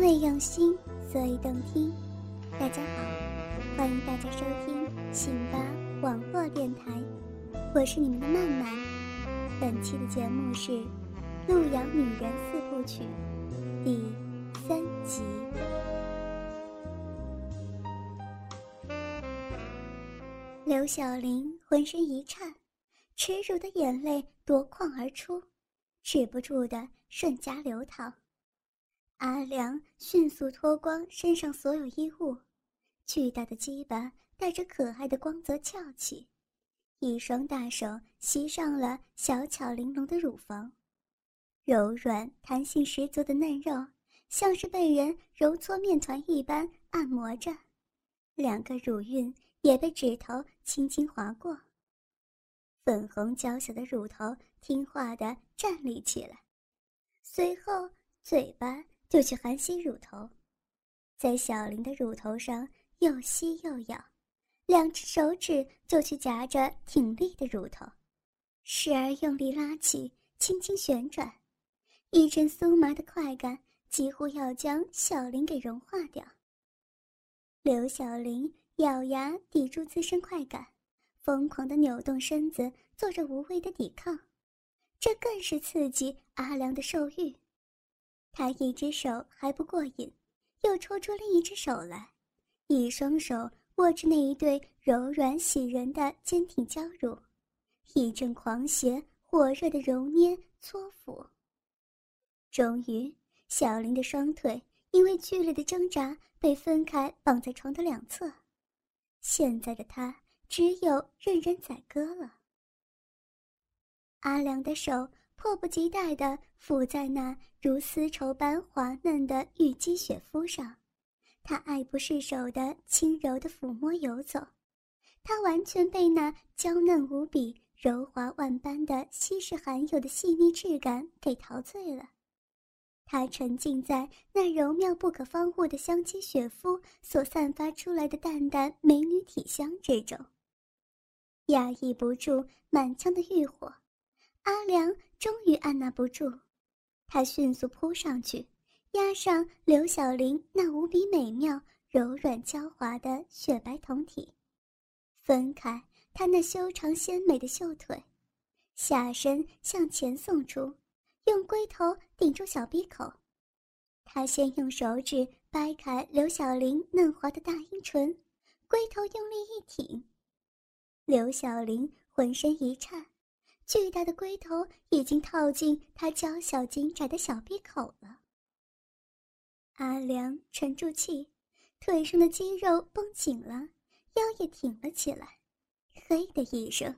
因为用心，所以动听。大家好，欢迎大家收听信吧网络电台，我是你们的曼曼。本期的节目是《路遥女人四部曲》第三集。刘晓玲浑身一颤，耻辱的眼泪夺眶而出，止不住的瞬夹流淌。阿良迅速脱光身上所有衣物，巨大的鸡巴带着可爱的光泽翘起，一双大手袭上了小巧玲珑的乳房，柔软弹性十足的嫩肉像是被人揉搓面团一般按摩着，两个乳晕也被指头轻轻划过，粉红娇小的乳头听话地站立起来，随后嘴巴。就去含吸乳头，在小林的乳头上又吸又咬，两只手指就去夹着挺立的乳头，时而用力拉起，轻轻旋转，一阵酥麻的快感几乎要将小林给融化掉。刘小玲咬牙抵住自身快感，疯狂地扭动身子，做着无谓的抵抗，这更是刺激阿良的兽欲。他一只手还不过瘾，又抽出另一只手来，一双手握着那一对柔软喜人的坚挺娇乳，一阵狂邪火热的揉捏搓抚。终于，小林的双腿因为剧烈的挣扎被分开，绑在床的两侧。现在的他只有任人宰割了。阿良的手。迫不及待地附在那如丝绸般滑嫩的玉肌雪肤上，他爱不释手地轻柔地抚摸游走，他完全被那娇嫩无比、柔滑万般的稀世罕有的细腻质感给陶醉了。他沉浸在那柔妙不可方物的香肌雪肤所散发出来的淡淡美女体香之中，压抑不住满腔的欲火。阿良终于按捺不住，他迅速扑上去，压上刘小玲那无比美妙、柔软娇滑的雪白酮体，分开她那修长纤美的秀腿，下身向前送出，用龟头顶住小鼻口。他先用手指掰开刘小玲嫩滑的大阴唇，龟头用力一挺，刘小玲浑身一颤。巨大的龟头已经套进他娇小紧窄的小臂口了。阿良沉住气，腿上的肌肉绷紧了，腰也挺了起来。嘿的一声，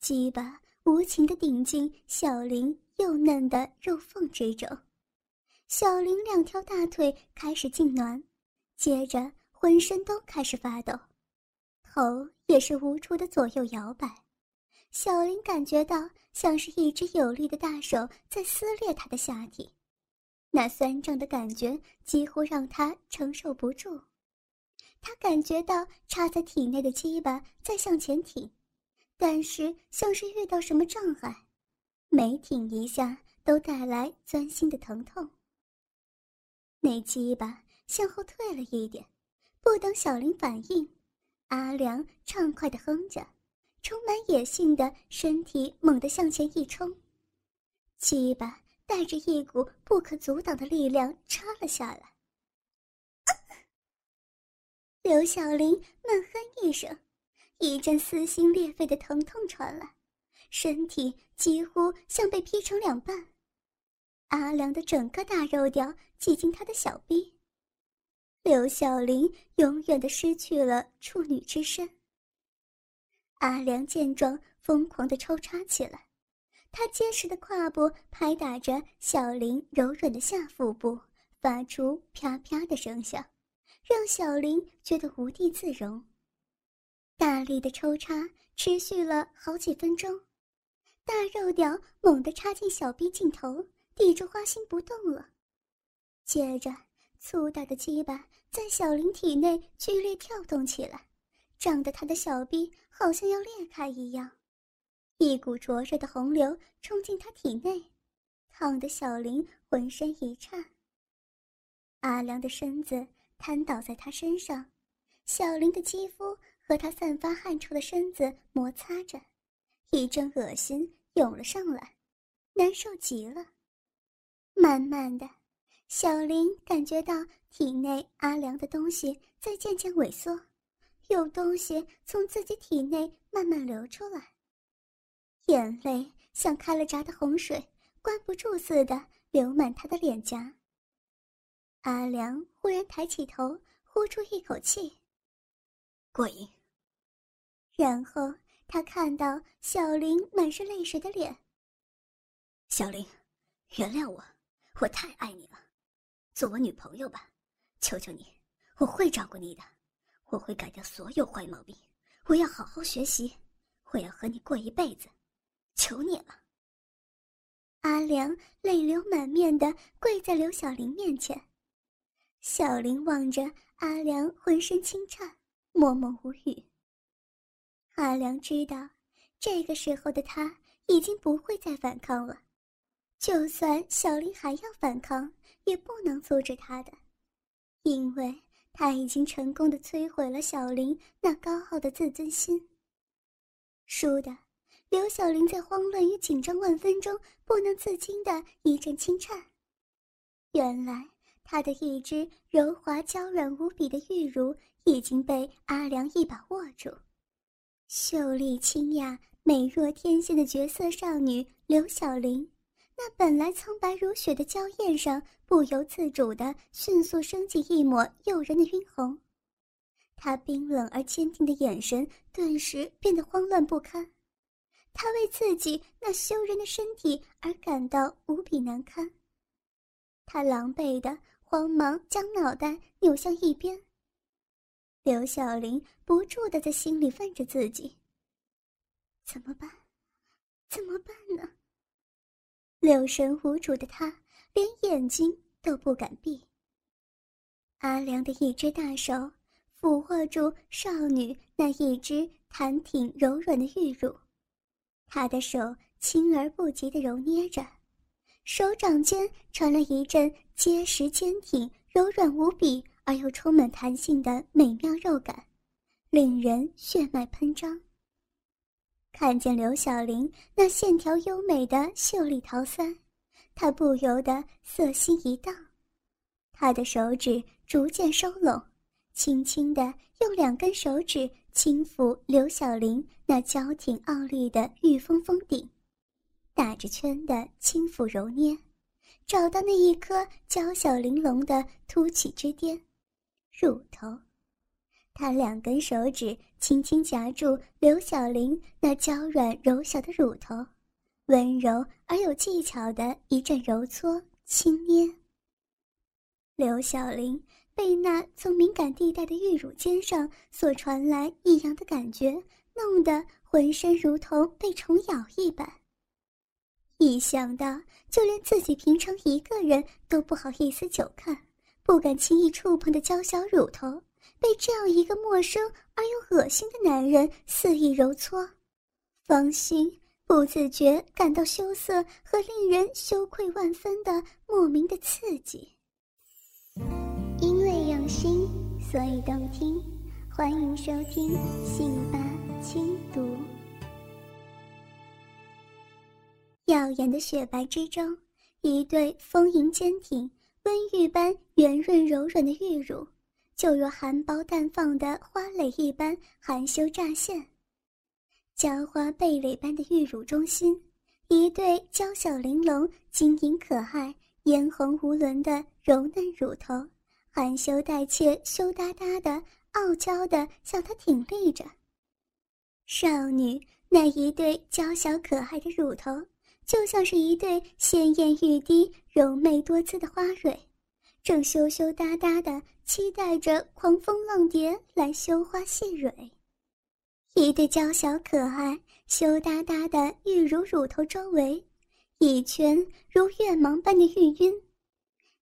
鸡巴无情地顶进小林幼嫩的肉缝之中，小林两条大腿开始痉挛，接着浑身都开始发抖，头也是无助的左右摇摆。小林感觉到像是一只有力的大手在撕裂他的下体，那酸胀的感觉几乎让他承受不住。他感觉到插在体内的鸡巴在向前挺，但是像是遇到什么障碍，每挺一下都带来钻心的疼痛。那鸡巴向后退了一点，不等小林反应，阿良畅快地哼着。充满野性的身体猛地向前一冲，鸡巴带着一股不可阻挡的力量插了下来。刘小玲闷哼一声，一阵撕心裂肺的疼痛传来，身体几乎像被劈成两半。阿良的整个大肉屌挤进他的小臂。刘小玲永远的失去了处女之身。阿良见状，疯狂的抽插起来，他结实的胯部拍打着小林柔软的下腹部，发出啪啪的声响，让小玲觉得无地自容。大力的抽插持续了好几分钟，大肉屌猛地插进小兵尽头，抵住花心不动了。接着，粗大的鸡巴在小林体内剧烈跳动起来。胀得他的小臂好像要裂开一样，一股灼热的洪流冲进他体内，烫得小林浑身一颤。阿良的身子瘫倒在他身上，小林的肌肤和他散发汗臭的身子摩擦着，一阵恶心涌了上来，难受极了。慢慢的，小林感觉到体内阿良的东西在渐渐萎缩。有东西从自己体内慢慢流出来，眼泪像开了闸的洪水，关不住似的流满他的脸颊。阿良忽然抬起头，呼出一口气，过瘾。然后他看到小林满是泪水的脸。小林，原谅我，我太爱你了，做我女朋友吧，求求你，我会照顾你的。我会改掉所有坏毛病，我要好好学习，我要和你过一辈子，求你了。阿良泪流满面的跪在刘小玲面前，小玲望着阿良，浑身轻颤，默默无语。阿良知道，这个时候的他已经不会再反抗了，就算小玲还要反抗，也不能阻止他的，因为。他已经成功的摧毁了小林那高傲的自尊心。输的，刘小玲在慌乱与紧张万分中不能自禁的一阵轻颤。原来，她的一只柔滑娇软无比的玉乳已经被阿良一把握住。秀丽清雅、美若天仙的绝色少女刘小玲。那本来苍白如雪的娇艳上，不由自主的迅速升起一抹诱人的晕红。他冰冷而坚定的眼神顿时变得慌乱不堪。他为自己那羞人的身体而感到无比难堪。他狼狈的慌忙将脑袋扭向一边。刘小玲不住的在心里问着自己：怎么办？怎么办呢？六神无主的他，连眼睛都不敢闭。阿良的一只大手抚握住少女那一只弹挺柔软的玉乳，他的手轻而不急地揉捏着，手掌间传来一阵结实坚挺、柔软无比而又充满弹性的美妙肉感，令人血脉喷张。看见刘小玲那线条优美的秀丽桃腮，他不由得色心一荡，他的手指逐渐收拢，轻轻地用两根手指轻抚刘小玲那娇挺傲立的玉峰峰顶，打着圈的轻抚揉捏，找到那一颗娇小玲珑的凸起之巅，乳头。他两根手指轻轻夹住刘小玲那娇软柔小的乳头，温柔而有技巧的一阵揉搓轻捏。刘小玲被那从敏感地带的玉乳尖上所传来异样的感觉弄得浑身如同被虫咬一般。一想到就连自己平常一个人都不好意思久看，不敢轻易触碰的娇小乳头。被这样一个陌生而又恶心的男人肆意揉搓，芳心不自觉感到羞涩和令人羞愧万分的莫名的刺激。因为用心，所以动听。欢迎收听《信吧轻读》。耀眼的雪白之中，一对丰盈坚挺、温玉般圆润柔软的玉乳。就如含苞待放的花蕾一般含羞乍现，娇花蓓蕾般的玉乳中心，一对娇小玲珑、晶莹可爱嫣红无伦的柔嫩乳头，含羞带怯、羞答答的、傲娇的向他挺立着。少女那一对娇小可爱的乳头，就像是一对鲜艳欲滴、柔媚多姿的花蕊，正羞羞答答的期待着狂风浪蝶来羞花戏蕊。一对娇小可爱、羞答答的玉乳乳头周围。一圈如月芒般的玉晕，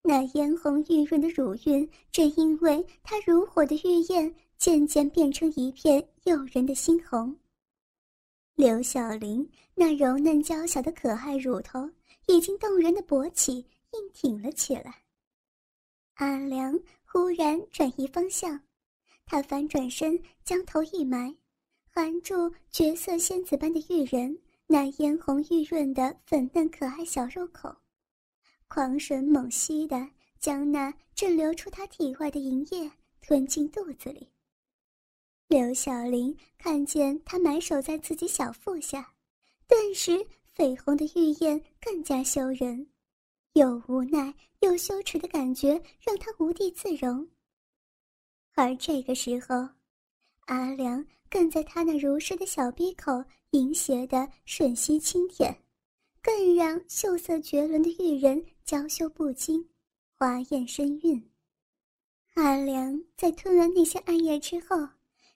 那嫣红玉润的乳晕，正因为它如火的玉焰，渐渐变成一片诱人的猩红。刘小玲那柔嫩娇小的可爱乳头，已经动人的勃起硬挺了起来。阿良忽然转移方向，他反转身，将头一埋，含住绝色仙子般的玉人。那嫣红玉润的粉嫩可爱小肉口，狂吮猛吸的将那正流出他体外的银液吞进肚子里。刘小玲看见他埋首在自己小腹下，顿时绯红的玉焰更加羞人，又无奈又羞耻的感觉让他无地自容。而这个时候，阿良。更在他那如诗的小鼻口淫邪的吮吸轻舔，更让秀色绝伦的玉人娇羞不惊，花艳身韵。阿良在吞完那些暗液之后，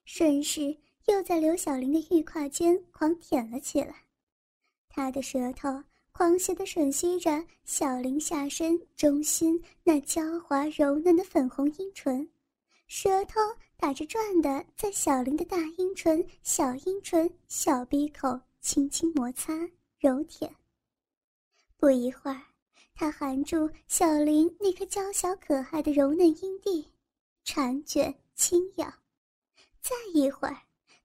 顺势又在刘小玲的玉胯间狂舔了起来，他的舌头狂邪的吮吸着小林下身中心那娇滑柔嫩的粉红阴唇，舌头。打着转的，在小林的大阴唇、小阴唇、小鼻口轻轻摩擦、揉舔。不一会儿，他含住小林那颗娇小可爱的柔嫩阴蒂，缠卷轻咬。再一会儿，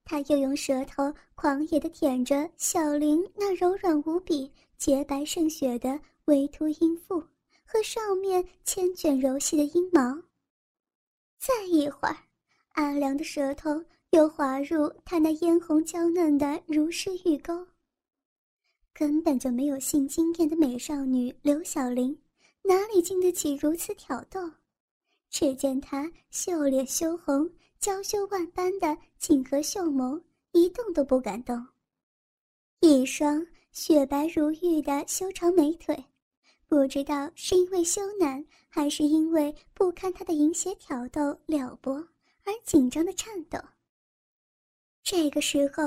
他又用舌头狂野的舔着小林那柔软无比、洁白胜雪的微凸阴腹和上面千卷柔细的阴毛。再一会儿。阿良的舌头又滑入他那嫣红娇嫩的如诗玉沟。根本就没有性经验的美少女刘小玲，哪里经得起如此挑逗？只见她秀脸羞红，娇羞万般的紧合秀眸，一动都不敢动。一双雪白如玉的修长美腿，不知道是因为羞赧，还是因为不堪他的淫邪挑逗撩拨。而紧张的颤抖。这个时候，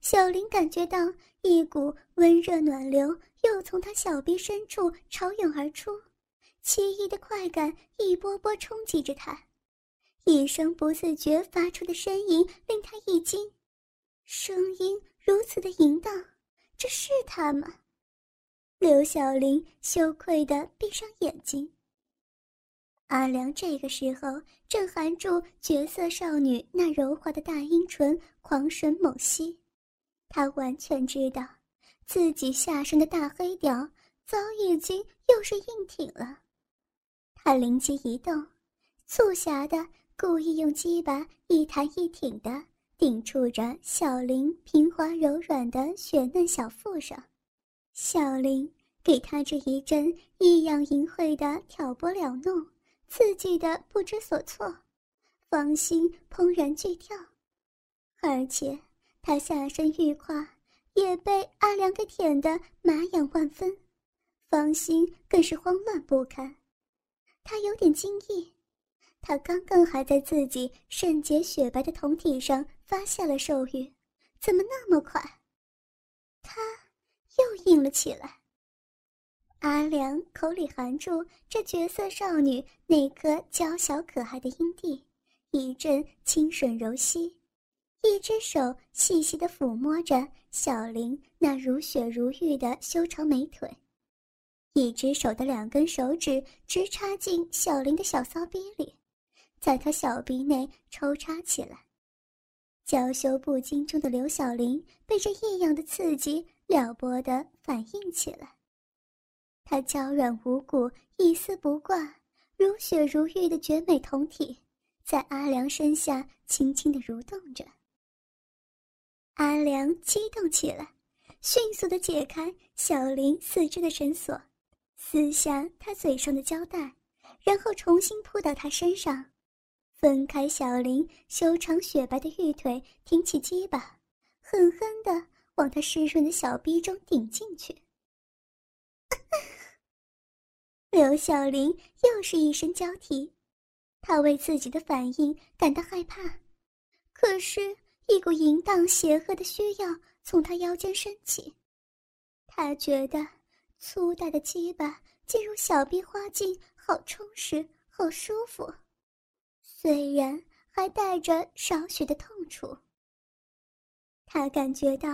小林感觉到一股温热暖流又从他小臂深处潮涌而出，奇异的快感一波波冲击着他，一声不自觉发出的呻吟令他一惊，声音如此的淫荡，这是他吗？刘小玲羞愧的闭上眼睛。阿良这个时候正含住绝色少女那柔滑的大阴唇，狂吮猛吸。他完全知道，自己下身的大黑屌早已经又是硬挺了。他灵机一动，促狭的故意用鸡巴一弹一挺的顶触着小林平滑柔软的雪嫩小腹上。小林给他这一阵异样淫秽的挑拨撩弄。刺激的不知所措，芳心怦然剧跳，而且他下身玉胯也被阿良给舔得麻痒万分，芳心更是慌乱不堪。他有点惊异，他刚刚还在自己圣洁雪白的酮体上发现了兽欲，怎么那么快，他又硬了起来。阿良口里含住这绝色少女那颗娇小可爱的阴蒂，一阵清吮柔吸，一只手细细的抚摸着小玲那如雪如玉的修长美腿，一只手的两根手指直插进小玲的小骚逼里，在他小臂内抽插起来。娇羞不惊中的刘小玲被这异样的刺激撩拨的反应起来。她娇软无骨、一丝不挂、如雪如玉的绝美酮体，在阿良身下轻轻的蠕动着。阿良激动起来，迅速的解开小林四肢的绳索，撕下他嘴上的胶带，然后重新扑到她身上，分开小林修长雪白的玉腿，挺起鸡巴，狠狠地往他湿润的小逼中顶进去。刘小玲又是一声娇啼，她为自己的反应感到害怕，可是，一股淫荡邪恶的需要从她腰间升起，她觉得粗大的鸡巴进入小臂花茎，好充实，好舒服，虽然还带着少许的痛楚。他感觉到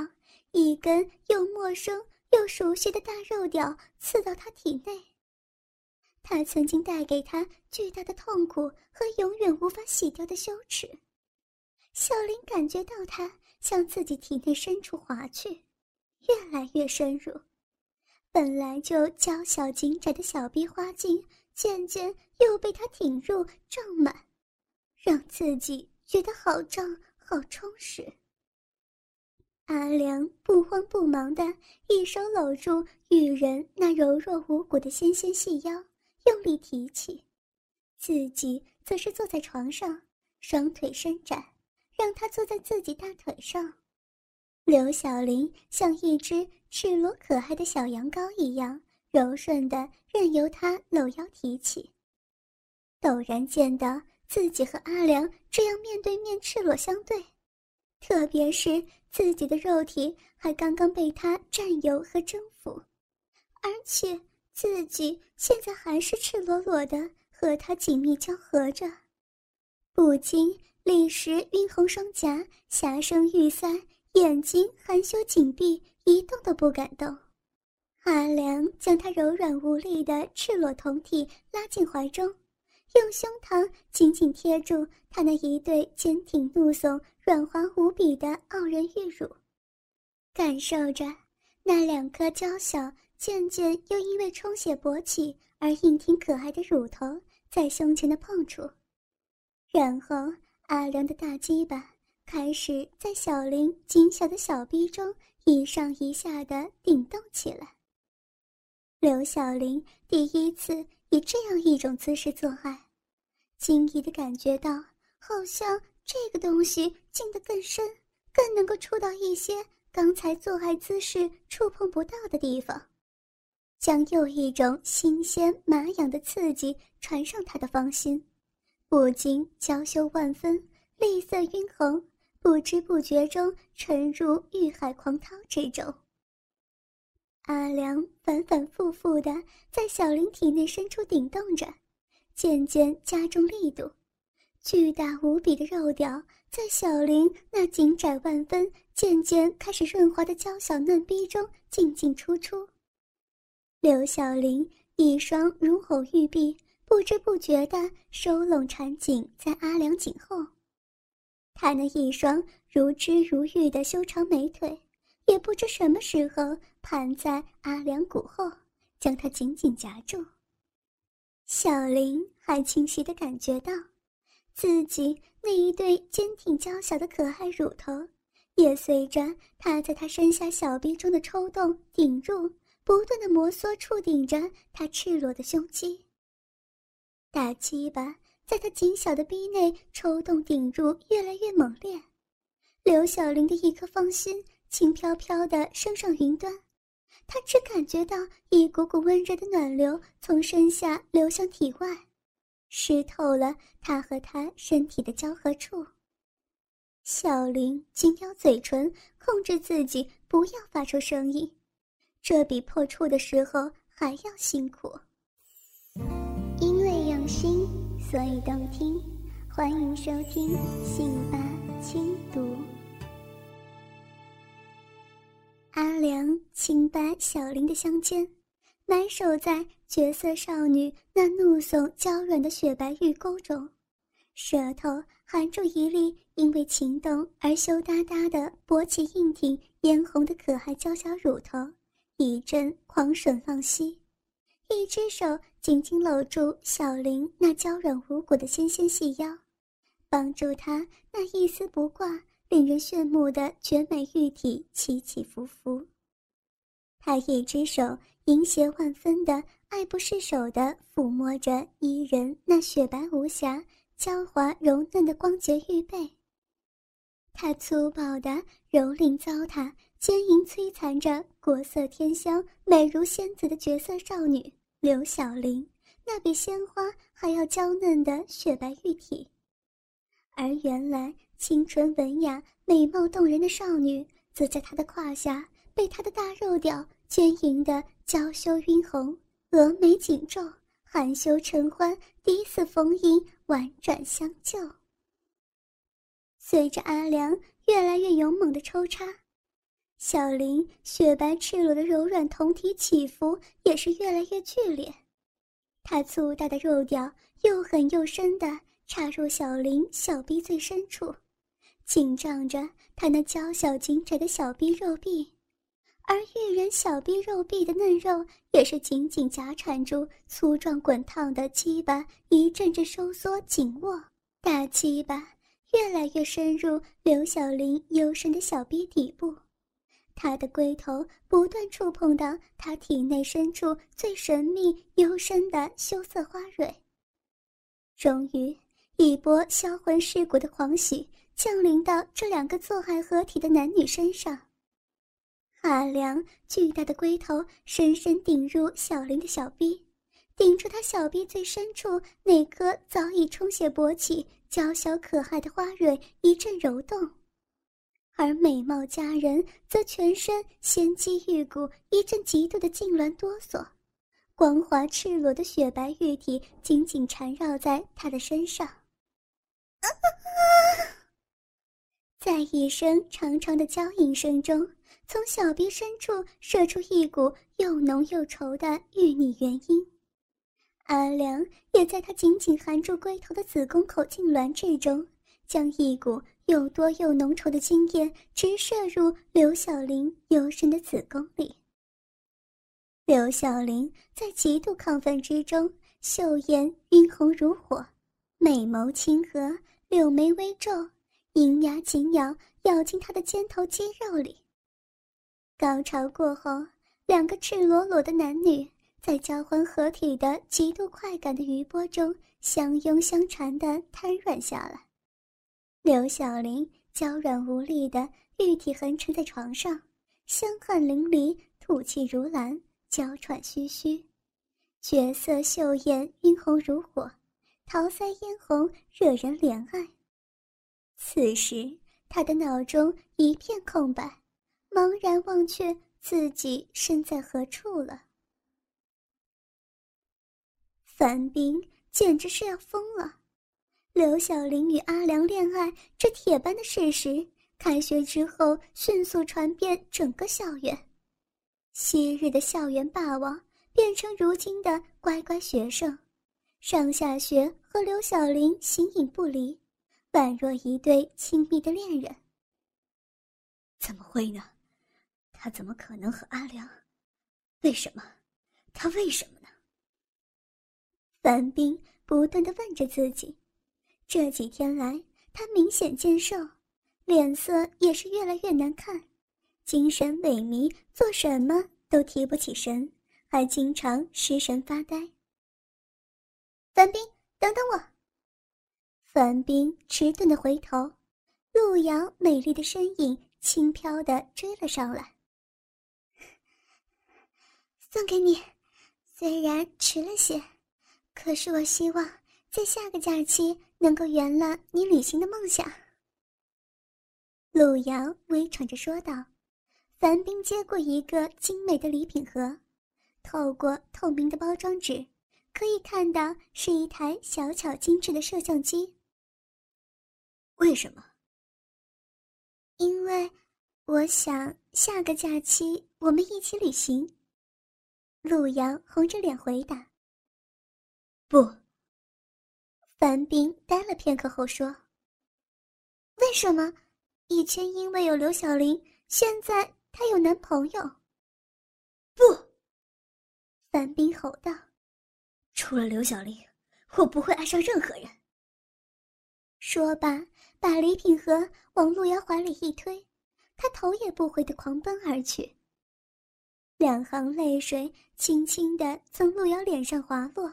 一根又陌生又熟悉的大肉屌刺到他体内。他曾经带给他巨大的痛苦和永远无法洗掉的羞耻。小林感觉到他向自己体内深处滑去，越来越深入。本来就娇小紧窄的小臂花茎，渐渐又被他挺入胀满，让自己觉得好胀好充实。阿良不慌不忙的一手搂住玉人那柔弱无骨的纤纤细腰。用力提起，自己则是坐在床上，双腿伸展，让他坐在自己大腿上。刘小玲像一只赤裸可爱的小羊羔一样，柔顺的任由他搂腰提起。陡然见到自己和阿良这样面对面赤裸相对，特别是自己的肉体还刚刚被他占有和征服，而且。自己现在还是赤裸裸的和他紧密交合着，不禁立时晕红双颊，霞声欲塞，眼睛含羞紧闭，一动都不敢动。阿良将他柔软无力的赤裸胴体拉进怀中，用胸膛紧紧贴住他那一对坚挺怒耸、软滑无比的傲人玉乳，感受着那两颗娇小。渐渐又因为充血勃起而硬挺可爱的乳头在胸前的碰触，然后阿良的大鸡巴开始在小林紧小的小臂中一上一下的顶动起来。刘小玲第一次以这样一种姿势做爱，惊异的感觉到好像这个东西进得更深，更能够触到一些刚才做爱姿势触碰不到的地方。将又一种新鲜麻痒的刺激传上他的芳心，不禁娇羞万分，泪色晕红，不知不觉中沉入欲海狂涛之中。阿良反反复复的在小林体内深处顶动着，渐渐加重力度，巨大无比的肉屌在小林那紧窄万分、渐渐开始润滑的娇小嫩逼中进进出出。刘小玲一双如藕玉臂不知不觉地收拢缠紧在阿良颈后，她那一双如织如玉的修长美腿也不知什么时候盘在阿良骨后，将他紧紧夹住。小玲还清晰地感觉到，自己那一对坚挺娇小的可爱乳头，也随着他在他身下小臂中的抽动顶入。不断的摩挲触顶着他赤裸的胸肌，大鸡巴在他紧小的逼内抽动顶入越来越猛烈，刘小玲的一颗芳心轻飘飘的升上云端，他只感觉到一股股温热的暖流从身下流向体外，湿透了他和他身体的交合处。小林紧咬嘴唇，控制自己不要发出声音。这比破处的时候还要辛苦。因为用心，所以动听。欢迎收听《信吧轻读》。阿良轻掰小林的香肩，埋首在绝色少女那怒耸娇软的雪白玉沟中，舌头含住一粒因为情动而羞答答的勃起硬挺、嫣红的可爱娇小乳头。一阵狂吮浪吸，一只手紧紧搂住小玲那娇软无骨的纤纤细腰，帮助她那一丝不挂、令人炫目的绝美玉体起起伏伏。他一只手淫邪万分的爱不释手的抚摸着伊人那雪白无瑕、娇滑柔嫩的光洁玉背。他粗暴的蹂躏糟蹋、奸淫摧残着国色天香、美如仙子的绝色少女刘小玲，那比鲜花还要娇嫩的雪白玉体。而原来清纯文雅、美貌动人的少女，则在他的胯下被他的大肉屌牵引的娇羞晕红，峨眉紧皱，含羞承欢，第一次逢迎，婉转相救。随着阿良越来越勇猛的抽插，小林雪白赤裸的柔软胴体起伏也是越来越剧烈，他粗大的肉屌又狠又深的。插入小林小臂最深处，紧张着他那娇小紧窄的小臂肉壁，而玉人小臂肉壁的嫩肉也是紧紧夹缠住粗壮滚烫的鸡巴，一阵阵收缩紧握，大鸡巴越来越深入刘小玲幽深的小臂底部，他的龟头不断触碰到他体内深处最神秘幽深的羞涩花蕊，终于。一波销魂蚀骨的狂喜降临到这两个做爱合体的男女身上。阿良巨大的龟头深深顶入小林的小臂，顶住他小臂最深处那颗早已充血勃起、娇小可爱的花蕊一阵揉动，而美貌佳人则全身仙肌玉骨一阵极度的痉挛哆嗦，光滑赤裸的雪白玉体紧紧缠绕在他的身上。在一声长长的娇吟声中，从小臂深处射出一股又浓又稠的玉女元音。阿良也在他紧紧含住龟头的子宫口痉挛之中，将一股又多又浓稠的精液直射入刘小玲幽深的子宫里。刘小玲在极度亢奋之中，秀颜晕红如火，美眸清和。柳眉微皱，银牙紧咬，咬进他的肩头肌肉里。高潮过后，两个赤裸裸的男女在交欢合体的极度快感的余波中相拥相缠的瘫软下来。刘小玲娇软无力的玉体横沉在床上，香汗淋漓，吐气如兰，娇喘吁吁，绝色秀艳，晕红如火。桃腮嫣红，惹人怜爱。此时，他的脑中一片空白，茫然忘却自己身在何处了。樊斌简直是要疯了！刘小玲与阿良恋爱这铁般的事实，开学之后迅速传遍整个校园。昔日的校园霸王，变成如今的乖乖学生。上下学和刘小玲形影不离，宛若一对亲密的恋人。怎么会呢？他怎么可能和阿良？为什么？他为什么呢？樊冰不断的问着自己。这几天来，他明显见瘦，脸色也是越来越难看，精神萎靡，做什么都提不起神，还经常失神发呆。樊斌，等等我。樊斌迟钝的回头，陆瑶美丽的身影轻飘的追了上来。送给你，虽然迟了些，可是我希望在下个假期能够圆了你旅行的梦想。陆瑶微喘着说道。樊斌接过一个精美的礼品盒，透过透明的包装纸。可以看到是一台小巧精致的摄像机。为什么？因为我想下个假期我们一起旅行。陆阳红着脸回答。不。樊斌呆了片刻后说：“为什么？以前因为有刘小玲，现在她有男朋友。”不。樊斌吼道。除了刘小丽，我不会爱上任何人。说罢，把礼品盒往陆瑶怀里一推，他头也不回的狂奔而去。两行泪水轻轻的从路遥脸上滑落。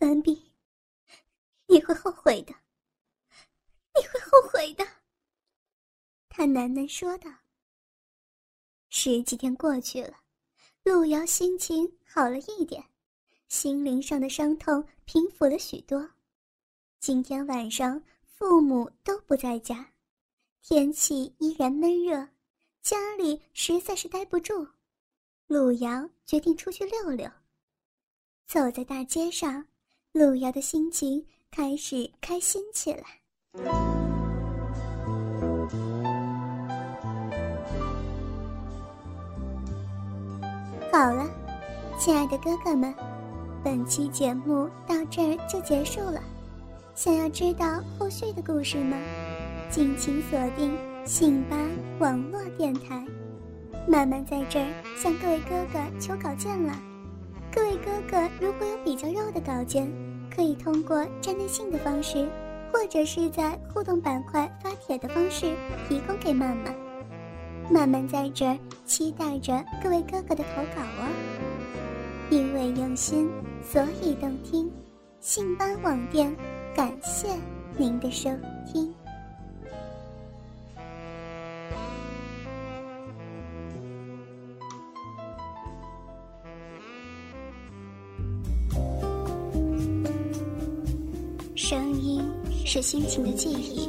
文斌，你会后悔的，你会后悔的。他喃喃说道。十几天过去了，路遥心情好了一点，心灵上的伤痛平复了许多。今天晚上父母都不在家，天气依然闷热，家里实在是待不住。路遥决定出去溜溜。走在大街上，路遥的心情开始开心起来。好了，亲爱的哥哥们，本期节目到这儿就结束了。想要知道后续的故事吗？敬请锁定信吧网络电台。慢慢在这儿向各位哥哥求稿件了。各位哥哥如果有比较肉的稿件，可以通过站内信的方式，或者是在互动板块发帖的方式提供给曼曼。慢慢在这儿期待着各位哥哥的投稿哦。因为用心，所以动听。信班网店，感谢您的收听。声音是心情的记忆。